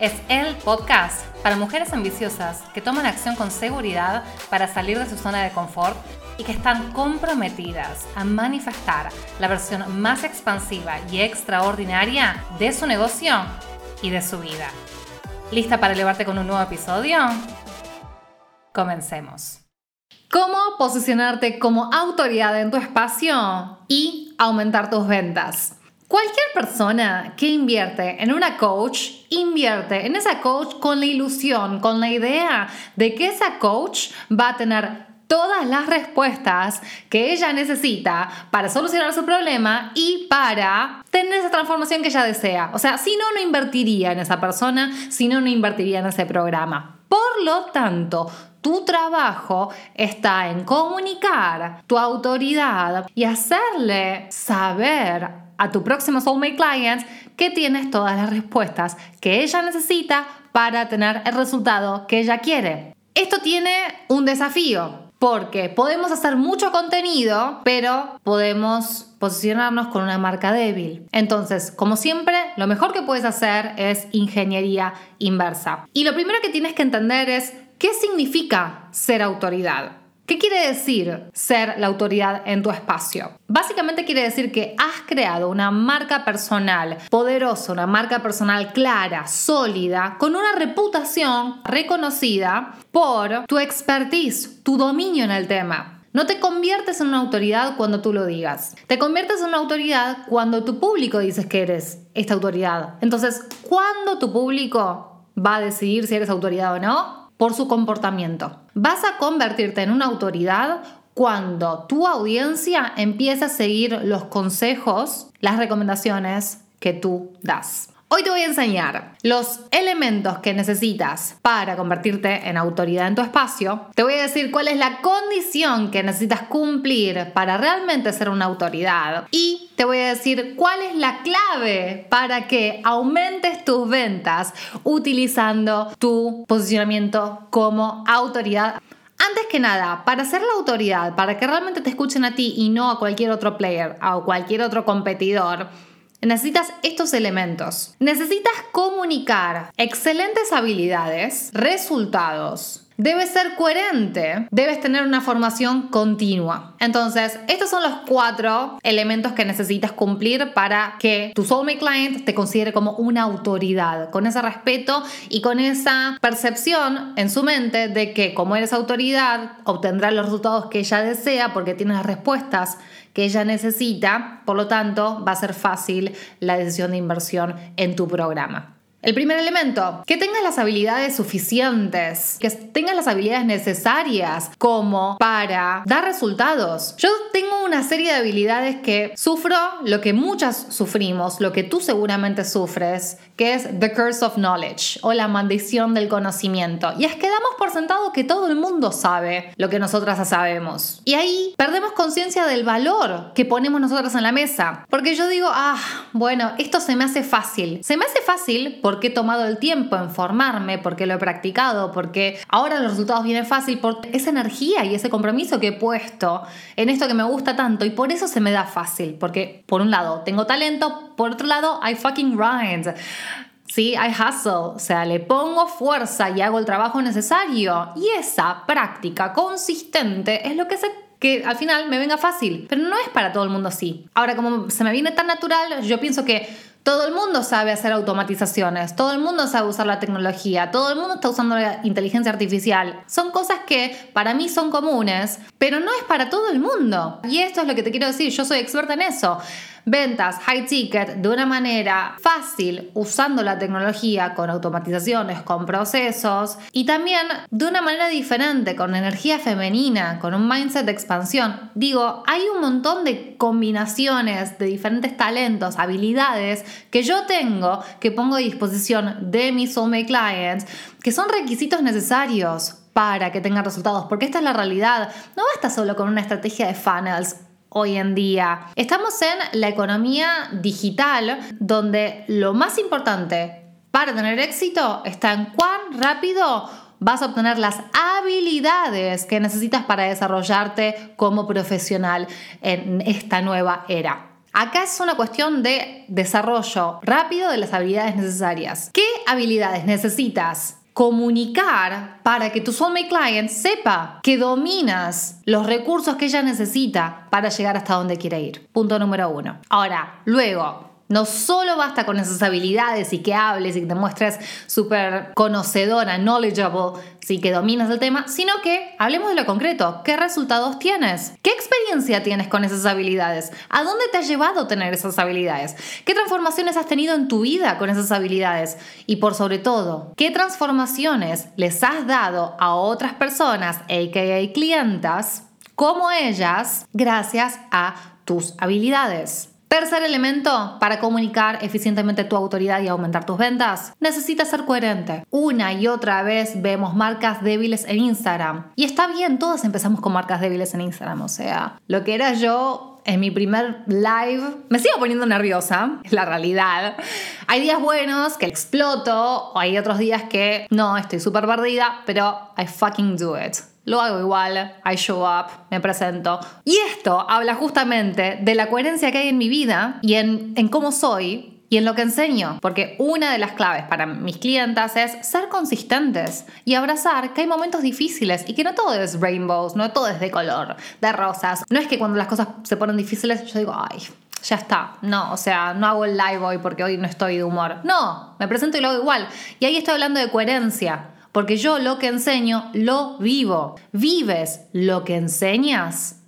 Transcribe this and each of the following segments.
es el podcast para mujeres ambiciosas que toman acción con seguridad para salir de su zona de confort y que están comprometidas a manifestar la versión más expansiva y extraordinaria de su negocio y de su vida. ¿Lista para elevarte con un nuevo episodio? Comencemos. ¿Cómo posicionarte como autoridad en tu espacio y aumentar tus ventas? Cualquier persona que invierte en una coach, invierte en esa coach con la ilusión, con la idea de que esa coach va a tener todas las respuestas que ella necesita para solucionar su problema y para tener esa transformación que ella desea. O sea, si no, no invertiría en esa persona, si no, no invertiría en ese programa. Por lo tanto, tu trabajo está en comunicar tu autoridad y hacerle saber a tu próximo Soulmate Client que tienes todas las respuestas que ella necesita para tener el resultado que ella quiere. Esto tiene un desafío porque podemos hacer mucho contenido, pero podemos posicionarnos con una marca débil. Entonces, como siempre, lo mejor que puedes hacer es ingeniería inversa. Y lo primero que tienes que entender es qué significa ser autoridad. ¿Qué quiere decir ser la autoridad en tu espacio? Básicamente quiere decir que has creado una marca personal poderosa, una marca personal clara, sólida, con una reputación reconocida por tu expertise, tu dominio en el tema. No te conviertes en una autoridad cuando tú lo digas. Te conviertes en una autoridad cuando tu público dices que eres esta autoridad. Entonces, ¿cuándo tu público va a decidir si eres autoridad o no? Por su comportamiento. Vas a convertirte en una autoridad cuando tu audiencia empieza a seguir los consejos, las recomendaciones que tú das. Hoy te voy a enseñar los elementos que necesitas para convertirte en autoridad en tu espacio. Te voy a decir cuál es la condición que necesitas cumplir para realmente ser una autoridad. Y te voy a decir cuál es la clave para que aumentes tus ventas utilizando tu posicionamiento como autoridad. Antes que nada, para ser la autoridad, para que realmente te escuchen a ti y no a cualquier otro player, a cualquier otro competidor, Necesitas estos elementos. Necesitas comunicar excelentes habilidades, resultados, Debes ser coherente, debes tener una formación continua. Entonces, estos son los cuatro elementos que necesitas cumplir para que tu soulmate client te considere como una autoridad, con ese respeto y con esa percepción en su mente de que como eres autoridad, obtendrás los resultados que ella desea porque tienes las respuestas que ella necesita, por lo tanto, va a ser fácil la decisión de inversión en tu programa. El primer elemento, que tengas las habilidades suficientes, que tengas las habilidades necesarias como para dar resultados. Yo tengo una serie de habilidades que sufro lo que muchas sufrimos, lo que tú seguramente sufres, que es the curse of knowledge o la maldición del conocimiento. Y es que damos por sentado que todo el mundo sabe lo que nosotras sabemos. Y ahí perdemos conciencia del valor que ponemos nosotras en la mesa. Porque yo digo, ah, bueno, esto se me hace fácil. Se me hace fácil porque he tomado el tiempo en formarme, porque lo he practicado, porque ahora los resultados vienen fácil por esa energía y ese compromiso que he puesto en esto que me gusta tanto y por eso se me da fácil, porque por un lado tengo talento, por otro lado I fucking grind. Sí, I hustle, o sea, le pongo fuerza y hago el trabajo necesario. Y esa práctica consistente es lo que hace que al final me venga fácil. Pero no es para todo el mundo así. Ahora, como se me viene tan natural, yo pienso que todo el mundo sabe hacer automatizaciones, todo el mundo sabe usar la tecnología, todo el mundo está usando la inteligencia artificial. Son cosas que para mí son comunes, pero no es para todo el mundo. Y esto es lo que te quiero decir, yo soy experta en eso ventas high ticket de una manera fácil usando la tecnología con automatizaciones, con procesos y también de una manera diferente, con energía femenina, con un mindset de expansión. Digo, hay un montón de combinaciones de diferentes talentos, habilidades que yo tengo que pongo a disposición de mis soulmate clients que son requisitos necesarios para que tengan resultados, porque esta es la realidad. No basta solo con una estrategia de funnels hoy en día. Estamos en la economía digital donde lo más importante para tener éxito está en cuán rápido vas a obtener las habilidades que necesitas para desarrollarte como profesional en esta nueva era. Acá es una cuestión de desarrollo rápido de las habilidades necesarias. ¿Qué habilidades necesitas? Comunicar para que tu soulmate client sepa que dominas los recursos que ella necesita para llegar hasta donde quiere ir. Punto número uno. Ahora, luego, no solo basta con esas habilidades y que hables y que te muestres súper conocedora, knowledgeable, sí que dominas el tema, sino que hablemos de lo concreto. ¿Qué resultados tienes? ¿Qué experiencia tienes con esas habilidades? ¿A dónde te ha llevado tener esas habilidades? ¿Qué transformaciones has tenido en tu vida con esas habilidades? Y por sobre todo, ¿qué transformaciones les has dado a otras personas, aka clientas, como ellas, gracias a tus habilidades? Tercer elemento, para comunicar eficientemente tu autoridad y aumentar tus ventas, necesitas ser coherente. Una y otra vez vemos marcas débiles en Instagram. Y está bien, todos empezamos con marcas débiles en Instagram. O sea, lo que era yo en mi primer live, me sigo poniendo nerviosa, es la realidad. Hay días buenos que exploto, o hay otros días que no, estoy súper perdida, pero I fucking do it lo hago igual, I show up, me presento. Y esto habla justamente de la coherencia que hay en mi vida y en, en cómo soy y en lo que enseño, porque una de las claves para mis clientas es ser consistentes y abrazar que hay momentos difíciles y que no todo es rainbows, no todo es de color, de rosas. No es que cuando las cosas se ponen difíciles yo digo, ay, ya está. No, o sea, no hago el live hoy porque hoy no estoy de humor. No, me presento y lo hago igual. Y ahí estoy hablando de coherencia. Porque yo lo que enseño, lo vivo. ¿Vives lo que enseñas?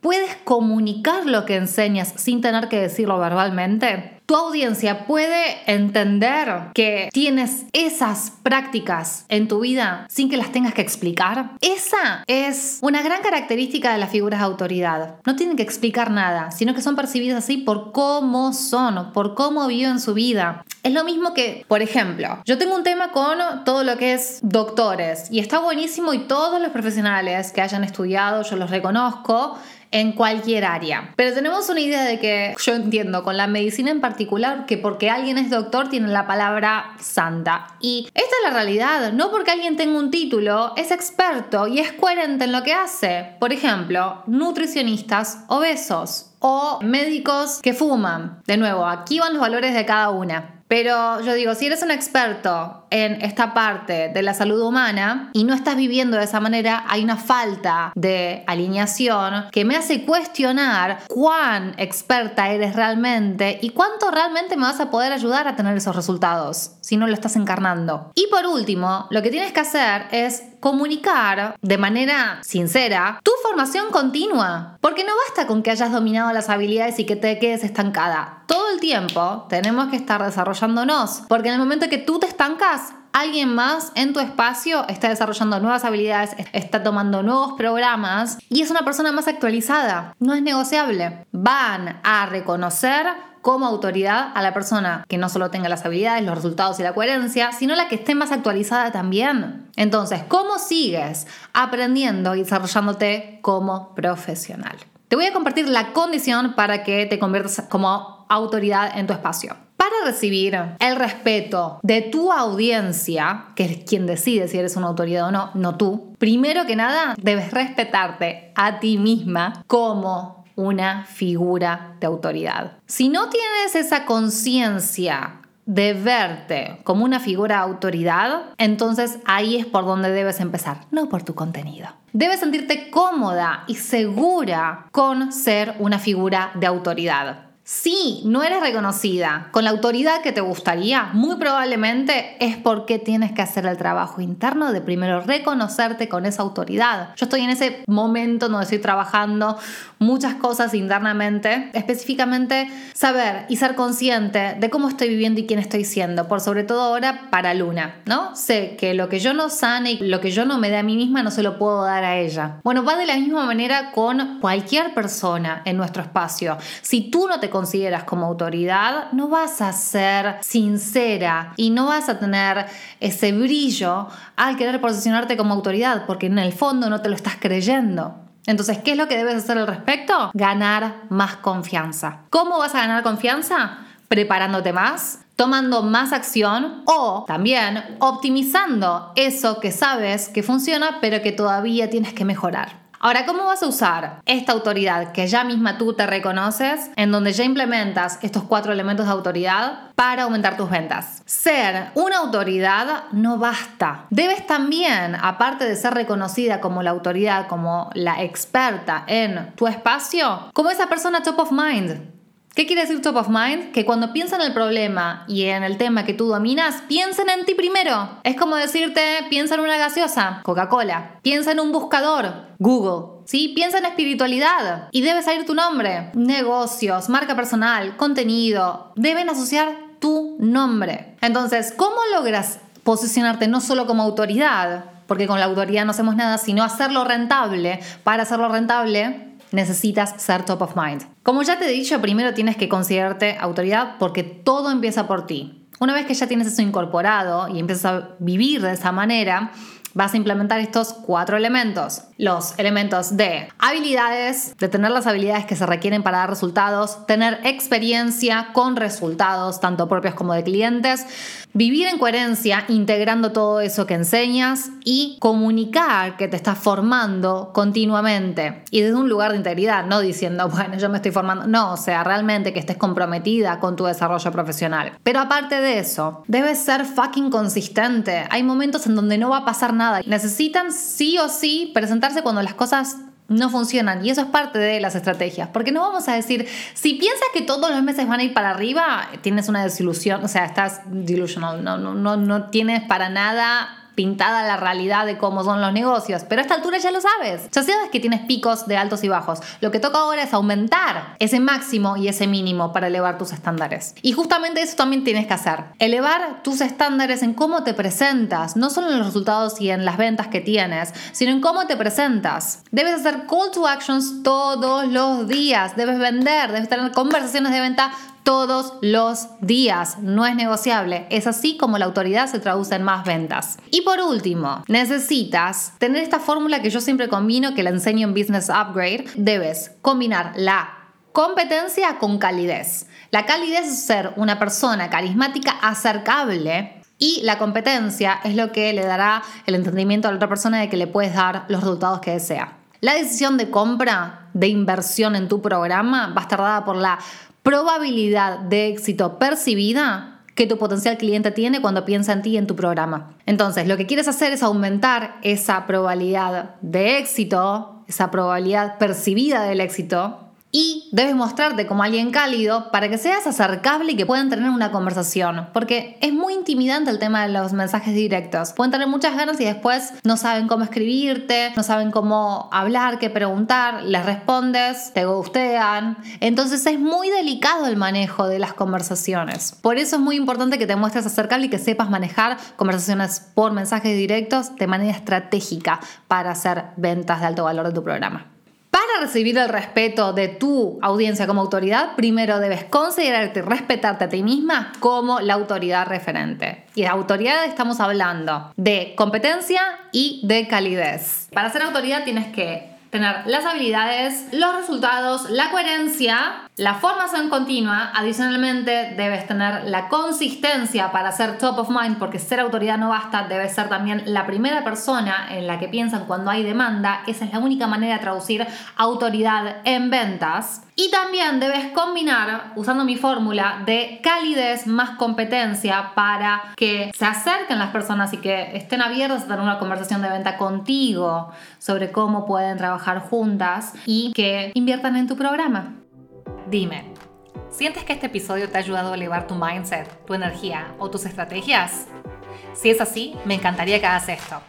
¿Puedes comunicar lo que enseñas sin tener que decirlo verbalmente? Tu audiencia puede entender que tienes esas prácticas en tu vida sin que las tengas que explicar. Esa es una gran característica de las figuras de autoridad. No tienen que explicar nada, sino que son percibidas así por cómo son, por cómo viven su vida. Es lo mismo que, por ejemplo, yo tengo un tema con todo lo que es doctores y está buenísimo y todos los profesionales que hayan estudiado, yo los reconozco, en cualquier área. Pero tenemos una idea de que yo entiendo con la medicina en particular que porque alguien es doctor tiene la palabra santa. Y esta es la realidad, no porque alguien tenga un título, es experto y es coherente en lo que hace. Por ejemplo, nutricionistas obesos o médicos que fuman. De nuevo, aquí van los valores de cada una. Pero yo digo, si eres un experto en esta parte de la salud humana y no estás viviendo de esa manera, hay una falta de alineación que me hace cuestionar cuán experta eres realmente y cuánto realmente me vas a poder ayudar a tener esos resultados si no lo estás encarnando. Y por último, lo que tienes que hacer es comunicar de manera sincera tu formación continua, porque no basta con que hayas dominado las habilidades y que te quedes estancada. Todo el tiempo tenemos que estar desarrollándonos, porque en el momento que tú te estancas, alguien más en tu espacio está desarrollando nuevas habilidades, está tomando nuevos programas y es una persona más actualizada. No es negociable. Van a reconocer como autoridad a la persona que no solo tenga las habilidades, los resultados y la coherencia, sino la que esté más actualizada también. Entonces, ¿cómo sigues aprendiendo y desarrollándote como profesional? Te voy a compartir la condición para que te conviertas como autoridad en tu espacio. Para recibir el respeto de tu audiencia, que es quien decide si eres una autoridad o no, no tú, primero que nada debes respetarte a ti misma como una figura de autoridad. Si no tienes esa conciencia de verte como una figura de autoridad, entonces ahí es por donde debes empezar, no por tu contenido. Debes sentirte cómoda y segura con ser una figura de autoridad. Si no eres reconocida con la autoridad que te gustaría, muy probablemente es porque tienes que hacer el trabajo interno de primero reconocerte con esa autoridad. Yo estoy en ese momento donde estoy trabajando muchas cosas internamente, específicamente saber y ser consciente de cómo estoy viviendo y quién estoy siendo, por sobre todo ahora para Luna, ¿no? Sé que lo que yo no sane y lo que yo no me dé a mí misma no se lo puedo dar a ella. Bueno, va de la misma manera con cualquier persona en nuestro espacio. Si tú no te consideras como autoridad, no vas a ser sincera y no vas a tener ese brillo al querer posicionarte como autoridad, porque en el fondo no te lo estás creyendo. Entonces, ¿qué es lo que debes hacer al respecto? Ganar más confianza. ¿Cómo vas a ganar confianza? Preparándote más, tomando más acción o también optimizando eso que sabes que funciona pero que todavía tienes que mejorar. Ahora, ¿cómo vas a usar esta autoridad que ya misma tú te reconoces, en donde ya implementas estos cuatro elementos de autoridad para aumentar tus ventas? Ser una autoridad no basta. Debes también, aparte de ser reconocida como la autoridad, como la experta en tu espacio, como esa persona top of mind ¿Qué quiere decir top of mind? Que cuando piensan en el problema y en el tema que tú dominas, piensen en ti primero. Es como decirte, piensa en una gaseosa, Coca-Cola. Piensa en un buscador, Google. ¿Sí? Piensa en espiritualidad y debe salir tu nombre. Negocios, marca personal, contenido. Deben asociar tu nombre. Entonces, ¿cómo logras posicionarte no solo como autoridad? Porque con la autoridad no hacemos nada, sino hacerlo rentable. Para hacerlo rentable, necesitas ser top of mind. Como ya te he dicho, primero tienes que considerarte autoridad porque todo empieza por ti. Una vez que ya tienes eso incorporado y empiezas a vivir de esa manera, vas a implementar estos cuatro elementos. Los elementos de habilidades, de tener las habilidades que se requieren para dar resultados, tener experiencia con resultados, tanto propios como de clientes, vivir en coherencia, integrando todo eso que enseñas y comunicar que te estás formando continuamente y desde un lugar de integridad, no diciendo, bueno, yo me estoy formando, no, o sea, realmente que estés comprometida con tu desarrollo profesional. Pero aparte de eso, debes ser fucking consistente. Hay momentos en donde no va a pasar nada Necesitan sí o sí presentarse cuando las cosas no funcionan y eso es parte de las estrategias, porque no vamos a decir, si piensas que todos los meses van a ir para arriba, tienes una desilusión, o sea, estás delusional, no, no, no, no tienes para nada pintada la realidad de cómo son los negocios, pero a esta altura ya lo sabes. Ya sabes que tienes picos de altos y bajos. Lo que toca ahora es aumentar ese máximo y ese mínimo para elevar tus estándares. Y justamente eso también tienes que hacer. Elevar tus estándares en cómo te presentas, no solo en los resultados y en las ventas que tienes, sino en cómo te presentas. Debes hacer call to actions todos los días, debes vender, debes tener conversaciones de venta todos los días. No es negociable. Es así como la autoridad se traduce en más ventas. Y por último, necesitas tener esta fórmula que yo siempre combino, que la enseño en Business Upgrade. Debes combinar la competencia con calidez. La calidez es ser una persona carismática acercable y la competencia es lo que le dará el entendimiento a la otra persona de que le puedes dar los resultados que desea. La decisión de compra, de inversión en tu programa, va a estar dada por la probabilidad de éxito percibida que tu potencial cliente tiene cuando piensa en ti y en tu programa. Entonces, lo que quieres hacer es aumentar esa probabilidad de éxito, esa probabilidad percibida del éxito, y debes mostrarte como alguien cálido para que seas acercable y que puedan tener una conversación, porque es muy intimidante el tema de los mensajes directos. Pueden tener muchas ganas y después no saben cómo escribirte, no saben cómo hablar, qué preguntar, les respondes, te gustean. Entonces es muy delicado el manejo de las conversaciones. Por eso es muy importante que te muestres acercable y que sepas manejar conversaciones por mensajes directos de manera estratégica para hacer ventas de alto valor de tu programa. Para recibir el respeto de tu audiencia como autoridad, primero debes considerarte y respetarte a ti misma como la autoridad referente. Y de autoridad estamos hablando de competencia y de calidez. Para ser autoridad tienes que tener las habilidades, los resultados, la coherencia, la formación continua. Adicionalmente, debes tener la consistencia para ser top of mind, porque ser autoridad no basta, debes ser también la primera persona en la que piensan cuando hay demanda. Esa es la única manera de traducir autoridad en ventas. Y también debes combinar, usando mi fórmula, de calidez más competencia para que se acerquen las personas y que estén abiertas a tener una conversación de venta contigo sobre cómo pueden juntas y que inviertan en tu programa. Dime, ¿sientes que este episodio te ha ayudado a elevar tu mindset, tu energía o tus estrategias? Si es así, me encantaría que hagas esto.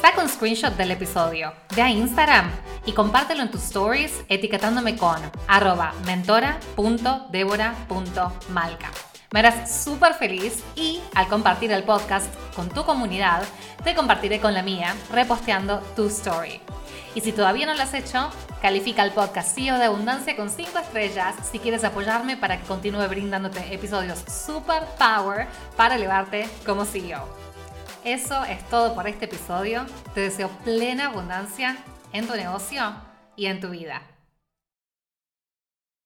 Saca un screenshot del episodio, ve a Instagram y compártelo en tus stories etiquetándome con arroba mentora.debora.malca. Me harás súper feliz y al compartir el podcast con tu comunidad, te compartiré con la mía reposteando tu story. Y si todavía no lo has hecho, Califica el podcast CEO de Abundancia con 5 estrellas si quieres apoyarme para que continúe brindándote episodios super power para elevarte como CEO. Eso es todo por este episodio. Te deseo plena abundancia en tu negocio y en tu vida.